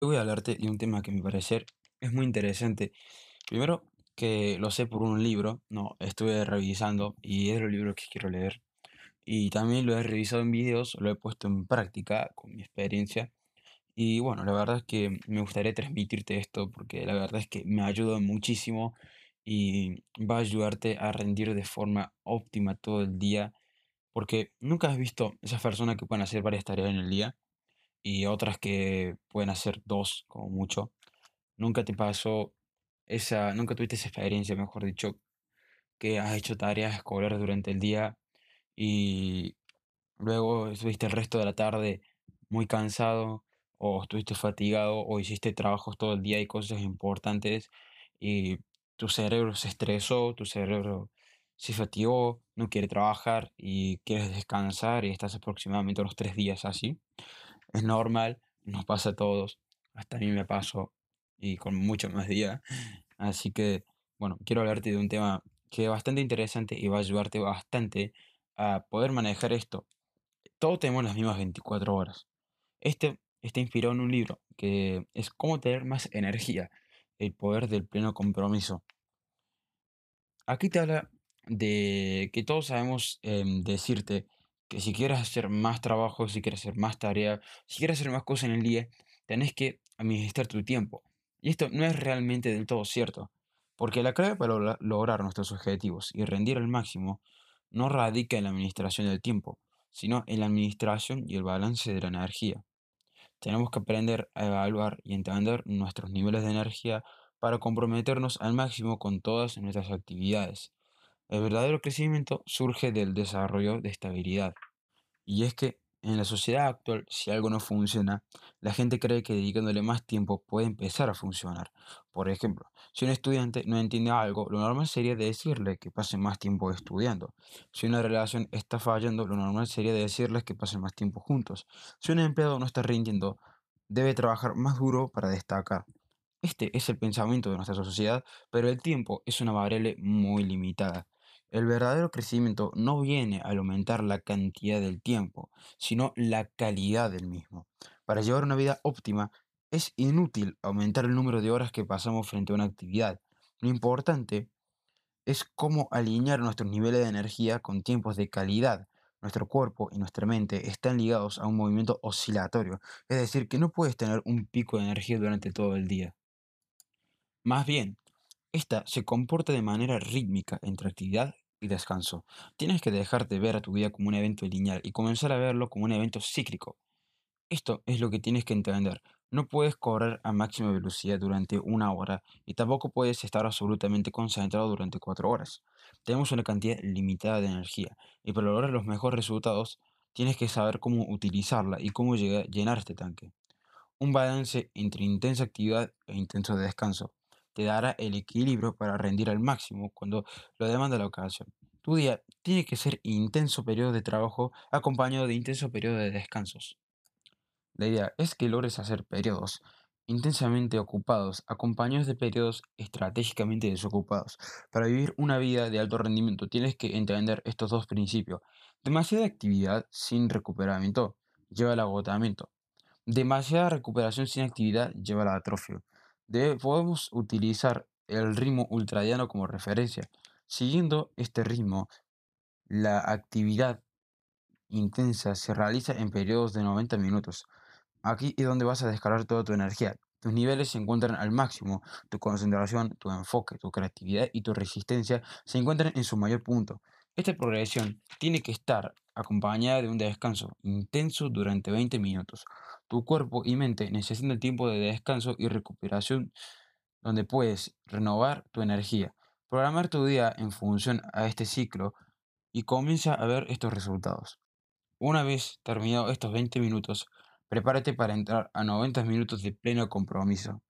Hoy voy a hablarte de un tema que a mi parecer es muy interesante. Primero, que lo sé por un libro, no, estuve revisando y es el libro que quiero leer. Y también lo he revisado en videos, lo he puesto en práctica con mi experiencia. Y bueno, la verdad es que me gustaría transmitirte esto porque la verdad es que me ayuda muchísimo y va a ayudarte a rendir de forma óptima todo el día. Porque nunca has visto esas personas que pueden hacer varias tareas en el día y otras que pueden hacer dos como mucho. Nunca te pasó esa, nunca tuviste esa experiencia, mejor dicho, que has hecho tareas escolares durante el día y luego estuviste el resto de la tarde muy cansado o estuviste fatigado o hiciste trabajos todo el día y cosas importantes y tu cerebro se estresó, tu cerebro se fatigó, no quiere trabajar y quieres descansar y estás aproximadamente unos tres días así. Es normal, nos pasa a todos, hasta a mí me pasó y con mucho más día. Así que, bueno, quiero hablarte de un tema que es bastante interesante y va a ayudarte bastante a poder manejar esto. Todos tenemos las mismas 24 horas. Este está inspirado en un libro que es Cómo tener más energía, el poder del pleno compromiso. Aquí te habla de que todos sabemos em, decirte que si quieres hacer más trabajo, si quieres hacer más tarea, si quieres hacer más cosas en el día, tenés que administrar tu tiempo. Y esto no es realmente del todo cierto, porque la clave para logra- lograr nuestros objetivos y rendir al máximo no radica en la administración del tiempo, sino en la administración y el balance de la energía. Tenemos que aprender a evaluar y entender nuestros niveles de energía para comprometernos al máximo con todas nuestras actividades. El verdadero crecimiento surge del desarrollo de estabilidad. Y es que en la sociedad actual, si algo no funciona, la gente cree que dedicándole más tiempo puede empezar a funcionar. Por ejemplo, si un estudiante no entiende algo, lo normal sería decirle que pase más tiempo estudiando. Si una relación está fallando, lo normal sería decirles que pasen más tiempo juntos. Si un empleado no está rindiendo, debe trabajar más duro para destacar. Este es el pensamiento de nuestra sociedad, pero el tiempo es una variable muy limitada. El verdadero crecimiento no viene al aumentar la cantidad del tiempo, sino la calidad del mismo. Para llevar una vida óptima, es inútil aumentar el número de horas que pasamos frente a una actividad. Lo importante es cómo alinear nuestros niveles de energía con tiempos de calidad. Nuestro cuerpo y nuestra mente están ligados a un movimiento oscilatorio, es decir, que no puedes tener un pico de energía durante todo el día. Más bien, esta se comporta de manera rítmica entre actividad y descanso. Tienes que dejar de ver a tu vida como un evento lineal y comenzar a verlo como un evento cíclico. Esto es lo que tienes que entender. No puedes correr a máxima velocidad durante una hora y tampoco puedes estar absolutamente concentrado durante cuatro horas. Tenemos una cantidad limitada de energía y para lograr los mejores resultados tienes que saber cómo utilizarla y cómo llenar este tanque. Un balance entre intensa actividad e intenso descanso te dará el equilibrio para rendir al máximo cuando lo demanda la ocasión. Tu día tiene que ser intenso periodo de trabajo acompañado de intenso periodo de descansos. La idea es que logres hacer periodos intensamente ocupados acompañados de periodos estratégicamente desocupados. Para vivir una vida de alto rendimiento tienes que entender estos dos principios. Demasiada actividad sin recuperamiento lleva al agotamiento. Demasiada recuperación sin actividad lleva a la Debe- podemos utilizar el ritmo ultradiano como referencia. Siguiendo este ritmo, la actividad intensa se realiza en periodos de 90 minutos. Aquí es donde vas a descargar toda tu energía. Tus niveles se encuentran al máximo, tu concentración, tu enfoque, tu creatividad y tu resistencia se encuentran en su mayor punto. Esta progresión tiene que estar acompañada de un descanso intenso durante 20 minutos. Tu cuerpo y mente necesitan tiempo de descanso y recuperación donde puedes renovar tu energía. Programar tu día en función a este ciclo y comienza a ver estos resultados. Una vez terminados estos 20 minutos, prepárate para entrar a 90 minutos de pleno compromiso.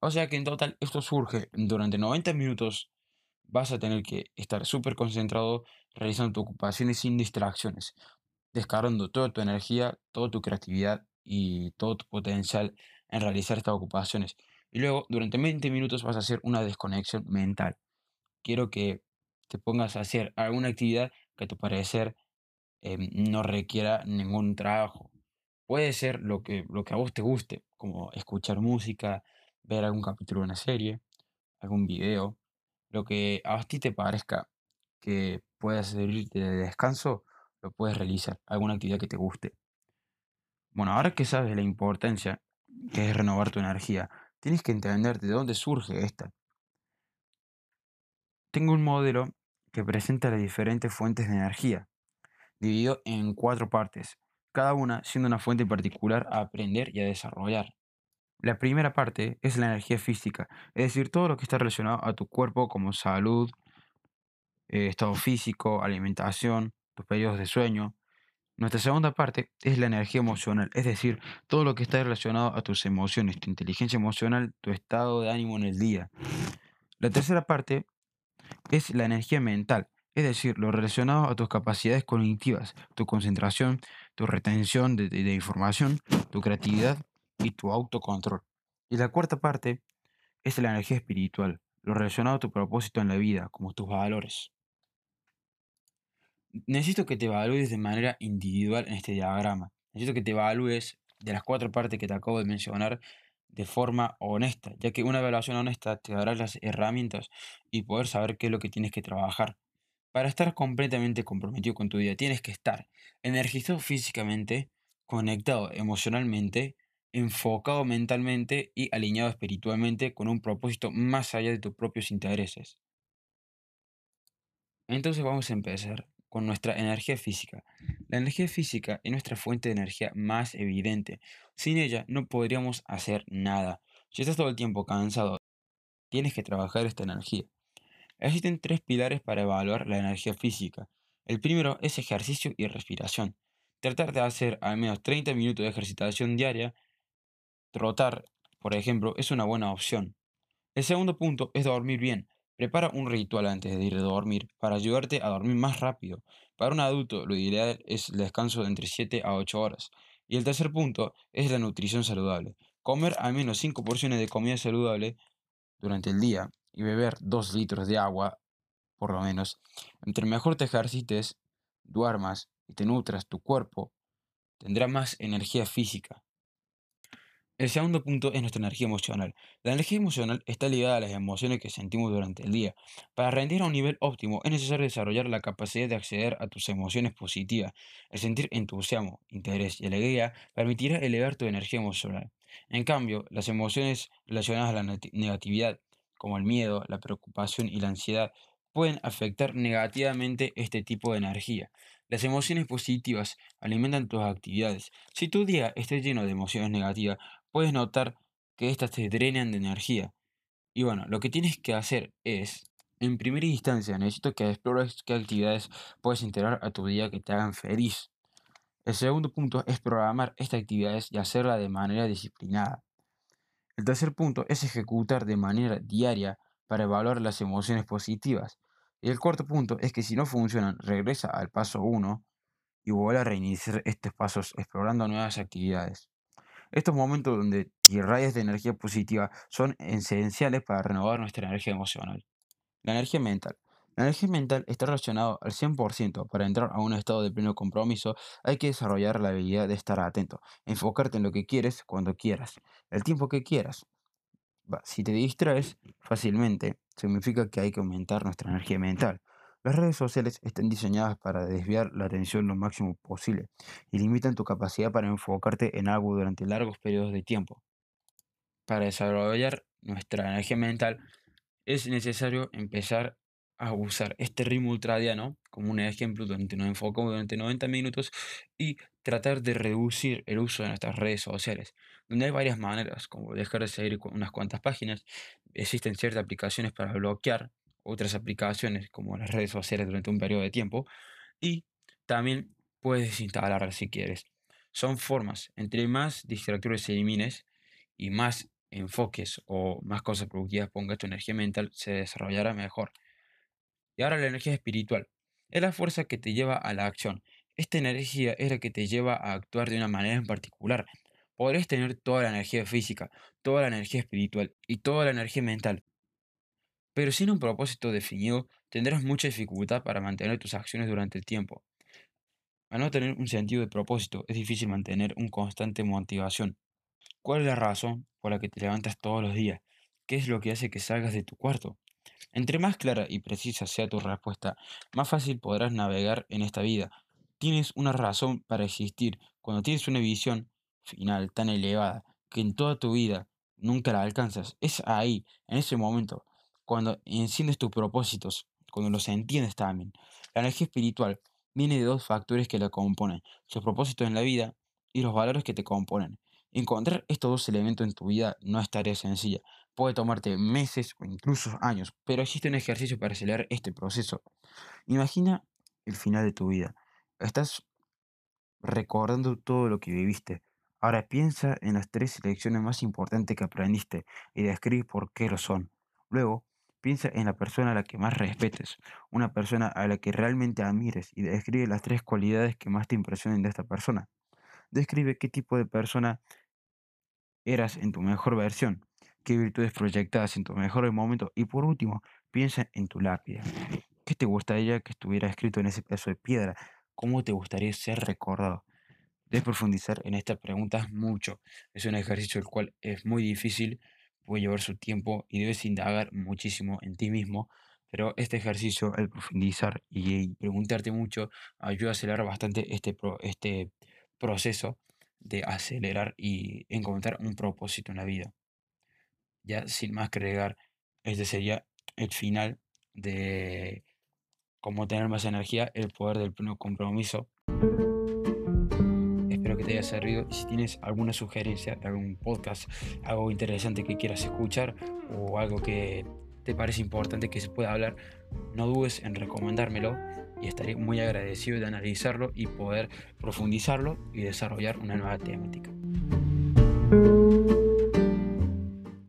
O sea que en total esto surge durante 90 minutos. Vas a tener que estar súper concentrado realizando tus ocupaciones sin distracciones, descargando toda tu energía, toda tu creatividad y todo tu potencial en realizar estas ocupaciones. Y luego, durante 20 minutos vas a hacer una desconexión mental. Quiero que te pongas a hacer alguna actividad que a tu parecer em, no requiera ningún trabajo. Puede ser lo que, lo que a vos te guste, como escuchar música, ver algún capítulo de una serie, algún video, lo que a ti te parezca que pueda servirte de descanso, lo puedes realizar, alguna actividad que te guste. Bueno, ahora que sabes la importancia que es renovar tu energía, tienes que entender de dónde surge esta. Tengo un modelo que presenta las diferentes fuentes de energía, dividido en cuatro partes, cada una siendo una fuente particular a aprender y a desarrollar. La primera parte es la energía física, es decir, todo lo que está relacionado a tu cuerpo como salud, eh, estado físico, alimentación, tus periodos de sueño. Nuestra segunda parte es la energía emocional, es decir, todo lo que está relacionado a tus emociones, tu inteligencia emocional, tu estado de ánimo en el día. La tercera parte es la energía mental, es decir, lo relacionado a tus capacidades cognitivas, tu concentración, tu retención de, de- información, tu creatividad y tu autocontrol. Y la cuarta parte es la energía espiritual, lo relacionado a tu propósito en la vida, como tus valores. Necesito que te evalúes de manera individual en este diagrama. Necesito que te evalúes de las cuatro partes que te acabo de mencionar de forma honesta, ya que una evaluación honesta te dará las herramientas y poder saber qué es lo que tienes que trabajar. Para estar completamente comprometido con tu vida, tienes que estar energizado físicamente, conectado emocionalmente, enfocado mentalmente y alineado espiritualmente con un propósito más allá de tus propios intereses. Entonces vamos a empezar con nuestra energía física. La energía física es nuestra fuente de energía más evidente. Sin ella no podríamos hacer nada. Si estás todo el tiempo cansado, tienes que trabajar esta energía. Existen tres pilares para evaluar la energía física. El primero es ejercicio y respiración. Tratar de hacer al menos 30 minutos de ejercitación diaria, trotar, por ejemplo, es una buena opción. El segundo punto es dormir bien. Prepara un ritual antes de ir a dormir para ayudarte a dormir más rápido. Para un adulto, lo ideal es el descanso de entre 7 a 8 horas. Y el tercer punto es la nutrición saludable. Comer al menos 5 porciones de comida saludable durante el día y beber 2 litros de agua, por lo menos. Entre mejor te ejercites, duermas y te nutras tu cuerpo, tendrá más energía física. El segundo punto es nuestra energía emocional. La energía emocional está ligada a las emociones que sentimos durante el día. Para rendir a un nivel óptimo es necesario desarrollar la capacidad de acceder a tus emociones positivas. El sentir entusiasmo, interés y alegría permitirá elevar tu energía emocional. En cambio, las emociones relacionadas a la negatividad, como el miedo, la preocupación y la ansiedad, pueden afectar negativamente este tipo de energía. Las emociones positivas alimentan tus actividades. Si tu día está lleno de emociones negativas, puedes notar que éstas te drenan de energía. Y bueno, lo que tienes que hacer es, en primera instancia, necesito que explores qué actividades puedes integrar a tu día que te hagan feliz. El segundo punto es programar estas actividades y hacerla de manera disciplinada. El tercer punto es ejecutar de manera diaria para evaluar las emociones positivas. Y el cuarto punto es que si no funcionan, regresa al paso uno y vuelve a reiniciar estos pasos explorando nuevas actividades. Estos momentos donde irradias de energía positiva son esenciales para renovar nuestra energía emocional. La energía mental. La energía mental está relacionada al 100%. Para entrar a un estado de pleno compromiso hay que desarrollar la habilidad de estar atento, enfocarte en lo que quieres cuando quieras, el tiempo que quieras. Si te distraes fácilmente, significa que hay que aumentar nuestra energía mental. Las redes sociales están diseñadas para desviar la atención lo máximo posible y limitan tu capacidad para enfocarte en algo durante largos periodos de tiempo. Para desarrollar nuestra energía mental es necesario empezar a usar este ritmo ultradiano como un ejemplo donde nos enfocamos durante 90 minutos y tratar de reducir el uso de nuestras redes sociales, donde hay varias maneras, como dejar de seguir unas cuantas páginas, existen ciertas aplicaciones para bloquear otras aplicaciones como las redes sociales durante un periodo de tiempo y también puedes desinstalarlas si quieres. Son formas, entre más distractores elimines y más enfoques o más cosas productivas pongas, tu energía mental se desarrollará mejor. Y ahora la energía espiritual. Es la fuerza que te lleva a la acción. Esta energía es la que te lleva a actuar de una manera en particular. Podrás tener toda la energía física, toda la energía espiritual y toda la energía mental, pero sin un propósito definido tendrás mucha dificultad para mantener tus acciones durante el tiempo. Al no tener un sentido de propósito, es difícil mantener un constante motivación. ¿Cuál es la razón por la que te levantas todos los días? ¿Qué es lo que hace que salgas de tu cuarto? Entre más clara y precisa sea tu respuesta, más fácil podrás navegar en esta vida. Tienes una razón para existir cuando tienes una visión final tan elevada que en toda tu vida nunca la alcanzas. Es ahí, en ese momento, cuando enciendes tus propósitos, cuando los entiendes también. La energía espiritual viene de dos factores que la componen, sus propósitos en la vida y los valores que te componen. Encontrar estos dos elementos en tu vida no es tarea sencilla. Puede tomarte meses o incluso años, pero existe un ejercicio para acelerar este proceso. Imagina el final de tu vida. Estás recordando todo lo que viviste. Ahora piensa en las tres lecciones más importantes que aprendiste y describe por qué lo son. Luego, piensa en la persona a la que más respetes, una persona a la que realmente admires y describe las tres cualidades que más te impresionen de esta persona. Describe qué tipo de persona eras en tu mejor versión, qué virtudes proyectadas en tu mejor momento y por último, piensa en tu lápida. ¿Qué te gustaría que estuviera escrito en ese pedazo de piedra? ¿Cómo te gustaría ser recordado? Debes profundizar en estas preguntas mucho. Es un ejercicio el cual es muy difícil, puede llevar su tiempo y debes indagar muchísimo en ti mismo. Pero este ejercicio, el profundizar y preguntarte mucho, ayuda a acelerar bastante este, este proceso de acelerar y encontrar un propósito en la vida. Ya sin más que agregar, este sería el final de cómo tener más energía, el poder del pleno compromiso. Que te haya servido. Si tienes alguna sugerencia de algún podcast, algo interesante que quieras escuchar o algo que te parece importante que se pueda hablar, no dudes en recomendármelo y estaré muy agradecido de analizarlo y poder profundizarlo y desarrollar una nueva temática.